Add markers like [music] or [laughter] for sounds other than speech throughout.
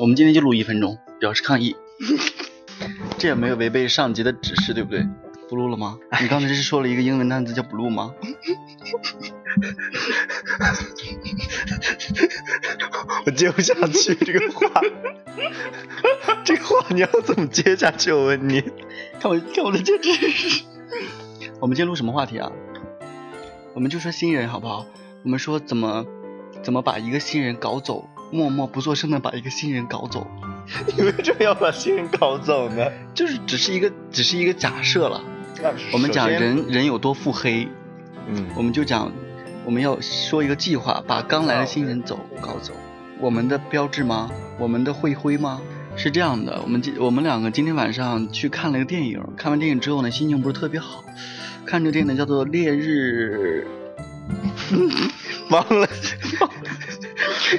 我们今天就录一分钟，表示抗议。[laughs] 这也没有违背上级的指示，对不对？不录了吗？你刚才是说了一个英文单词叫 blue 吗？[laughs] 我接不下去这个话，这个话你要怎么接下去？我问你，看我看我的戒指。我们今天录什么话题啊？我们就说新人好不好？我们说怎么怎么把一个新人搞走，默默不作声的把一个新人搞走。[laughs] 你为什么要把新人搞走呢？就是只是一个只是一个假设了。我们讲人人有多腹黑，嗯，我们就讲我们要说一个计划，把刚来的新人走搞走。我们的标志吗？我们的会徽吗？是这样的，我们今我们两个今天晚上去看了个电影，看完电影之后呢，心情不是特别好。看这个电影呢，叫做《烈日》，[laughs] 忘了。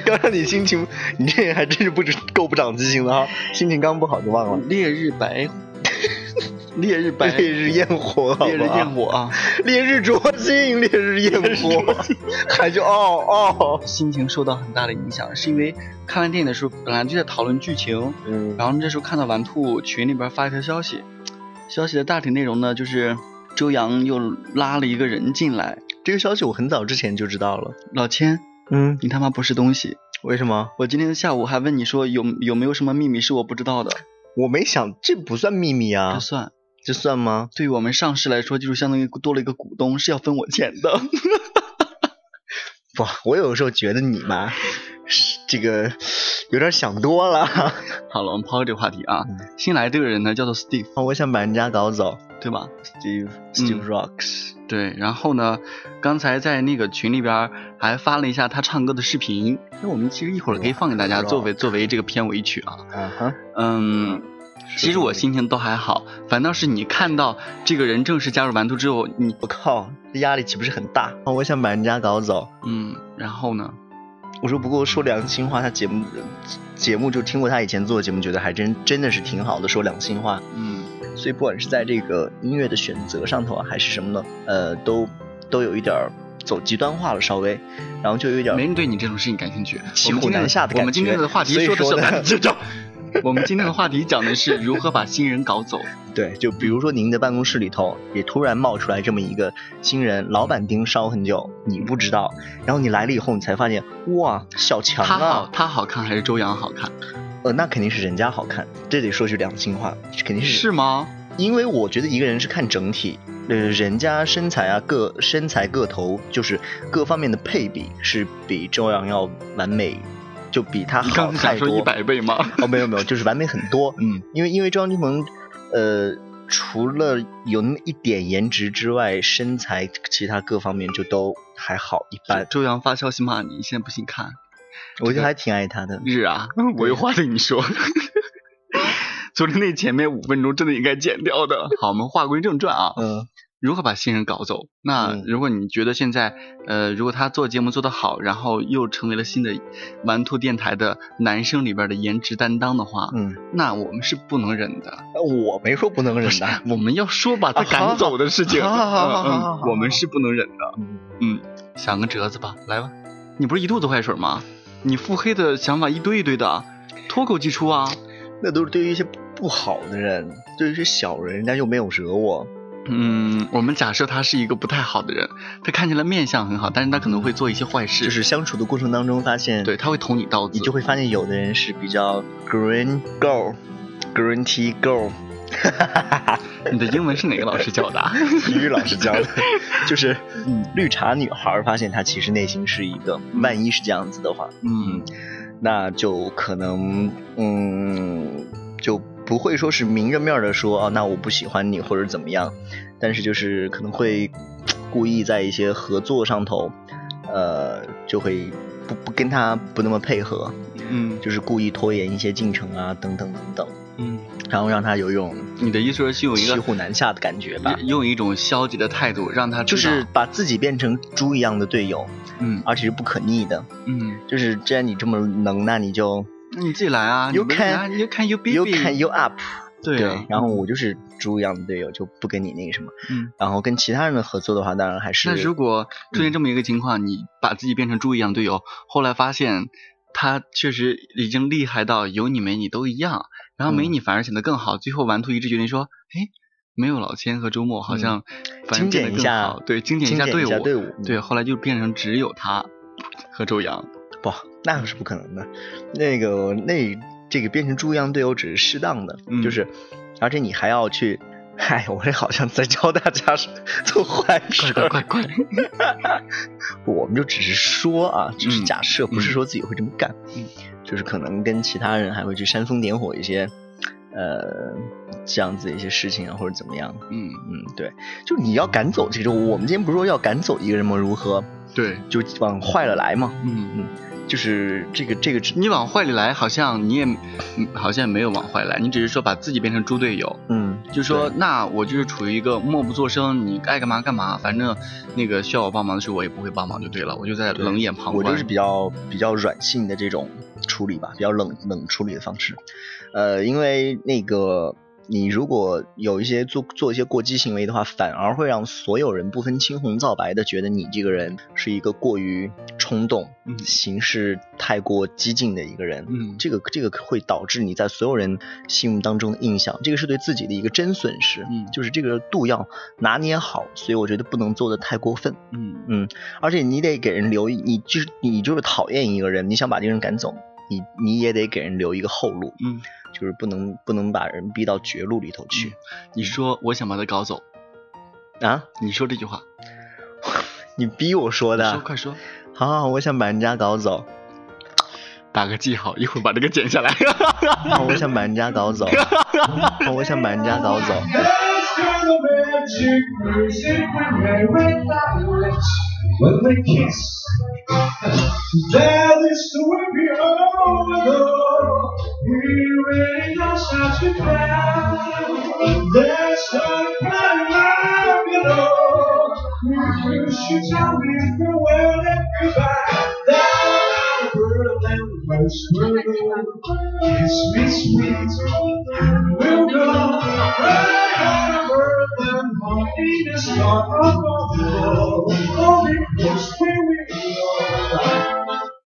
要让你心情，你这人还真是不知够不长记性的哈，心情刚不好就忘了。烈日白。[laughs] 烈日白，烈日焰火，烈日焰火啊！烈日灼心，烈日焰火，还就哦哦，心情受到很大的影响，是因为看完电影的时候，本来就在讨论剧情，嗯，然后这时候看到玩兔群里边发一条消息，消息的大体内容呢，就是周洋又拉了一个人进来。这个消息我很早之前就知道了。老千，嗯，你他妈不是东西，为什么？我今天下午还问你说有有没有什么秘密是我不知道的？我没想，这不算秘密啊，这算。这算吗？对于我们上市来说，就是相当于多了一个股东，是要分我钱的。不，我有时候觉得你嘛，这个有点想多了。好了，我们抛开这个话题啊。新来这个人呢，叫做 Steve。我想把人家搞走，对吧？Steve，Steve Rocks。对，然后呢，刚才在那个群里边还发了一下他唱歌的视频，那我们其实一会儿可以放给大家作为作为这个片尾曲啊。嗯哼，嗯。其实我心情都还好，反倒是你看到这个人正式加入玩兔之后，你我靠，这压力岂不是很大？我想把人家搞走，嗯，然后呢？我说不过说良心话，他节目节目就听过他以前做的节目，觉得还真真的是挺好的。说良心话，嗯，所以不管是在这个音乐的选择上头啊，还是什么呢，呃，都都有一点儿走极端化了，稍微，然后就有点没人对你这种事情感兴趣，[laughs] 骑虎难下的感觉。我们今天的话题说的是男这种。[laughs] 我们今天的话题讲的是如何把新人搞走。对，就比如说您的办公室里头也突然冒出来这么一个新人，老板盯梢很久，你不知道，然后你来了以后，你才发现，哇，小强啊！他好，他好看还是周洋好看？呃，那肯定是人家好看，这得说句良心话，肯定是。是吗？因为我觉得一个人是看整体，呃，人家身材啊，个身材个头就是各方面的配比是比周洋要完美。就比他好太多，一百倍吗？哦，没有没有，就是完美很多。嗯，因为因为张金鹏，呃，除了有那么一点颜值之外，身材其他各方面就都还好一般。周洋发消息骂你，现在不信看，我就还挺爱他的。是啊，我有话对你说。[laughs] 昨天那前面五分钟真的应该剪掉的。好，我们话归正传啊。嗯。如何把新人搞走？那如果你觉得现在，呃，如果他做节目做得好，然后又成为了新的玩兔电台的男生里边的颜值担当的话，嗯，那我们是不能忍的。我没说不能忍的，我们要说把 [laughs] 他赶走的事情。好好好好好，我们是不能忍的。嗯嗯，想个折子吧，来吧。你不是一肚子坏水吗？你腹黑的想法一堆一堆的，脱口即出啊。那都是对于一些不好的人，对于一些小人，人家又没有惹我。嗯，我们假设他是一个不太好的人，他看起来面相很好，但是他可能会做一些坏事。就是相处的过程当中发现，对他会捅你刀子，你就会发现有的人是比较 green girl，green tea girl。[laughs] [laughs] 你的英文是哪个老师教的？[laughs] 体育老师教的。[laughs] 就是绿茶女孩，发现她其实内心是一个，万一是这样子的话，嗯，那就可能，嗯，就。不会说是明着面的说啊，那我不喜欢你或者怎么样，但是就是可能会故意在一些合作上头，呃，就会不不跟他不那么配合，嗯，就是故意拖延一些进程啊，等等等等，嗯，然后让他有一种你的意思是有一个骑虎难下的感觉吧，用一种消极的态度让他就是把自己变成猪一样的队友，嗯，而且是不可逆的，嗯，就是既然你这么能，那你就。那你自己来啊！You can, you can, you be, you can, you up。对，然后我就是猪一样的队友，就不跟你那个什么。嗯。然后跟其他人的合作的话，当然还是。那如果出现这么一个情况，你把自己变成猪一样队友，后来发现他确实已经厉害到有你没你都一样，然后没你反而显得更好。最后顽图一致决定说，哎，没有老千和周末好像精简一下，对，精简一下队伍，队伍，对，后来就变成只有他和周洋。不，那是不可能的。那个那这个变成猪一样队友只是适当的，就是，而且你还要去。嗨，我这好像在教大家做坏事。快快快！[laughs] 我们就只是说啊，只是假设，不是说自己会这么干。嗯，就是可能跟其他人还会去煽风点火一些，呃，这样子的一些事情啊，或者怎么样。嗯嗯，对，就你要赶走这种，我们今天不是说要赶走一个人吗？如何？对，就往坏了来嘛。嗯嗯。就是这个这个，你往坏里来，好像你也好像没有往坏来，你只是说把自己变成猪队友。嗯，就说那我就是处于一个默不作声，你爱干嘛干嘛，反正那个需要我帮忙的时候，我也不会帮忙就对了，我就在冷眼旁观。我就是比较比较软性的这种处理吧，比较冷冷处理的方式。呃，因为那个。你如果有一些做做一些过激行为的话，反而会让所有人不分青红皂白的觉得你这个人是一个过于冲动、行事太过激进的一个人。嗯，这个这个会导致你在所有人心目当中的印象，这个是对自己的一个真损失。嗯，就是这个度要拿捏好，所以我觉得不能做的太过分。嗯嗯，而且你得给人留，你就是你就是讨厌一个人，你想把这个人赶走，你你也得给人留一个后路。嗯。就是不能不能把人逼到绝路里头去。你说我想把他搞走啊？你说这句话，[laughs] 你逼我说的。说快说。好，我想把人家搞走。打个记号，一会儿把这个剪下来。[laughs] 我想把人家搞走。我想把人家搞走。hearing your shouts you drown. There's no love below. You should tell me the world and goodbye. The world and most. Kiss me sweet and we'll go. Right on a world and happiness not above all. Only close where we are.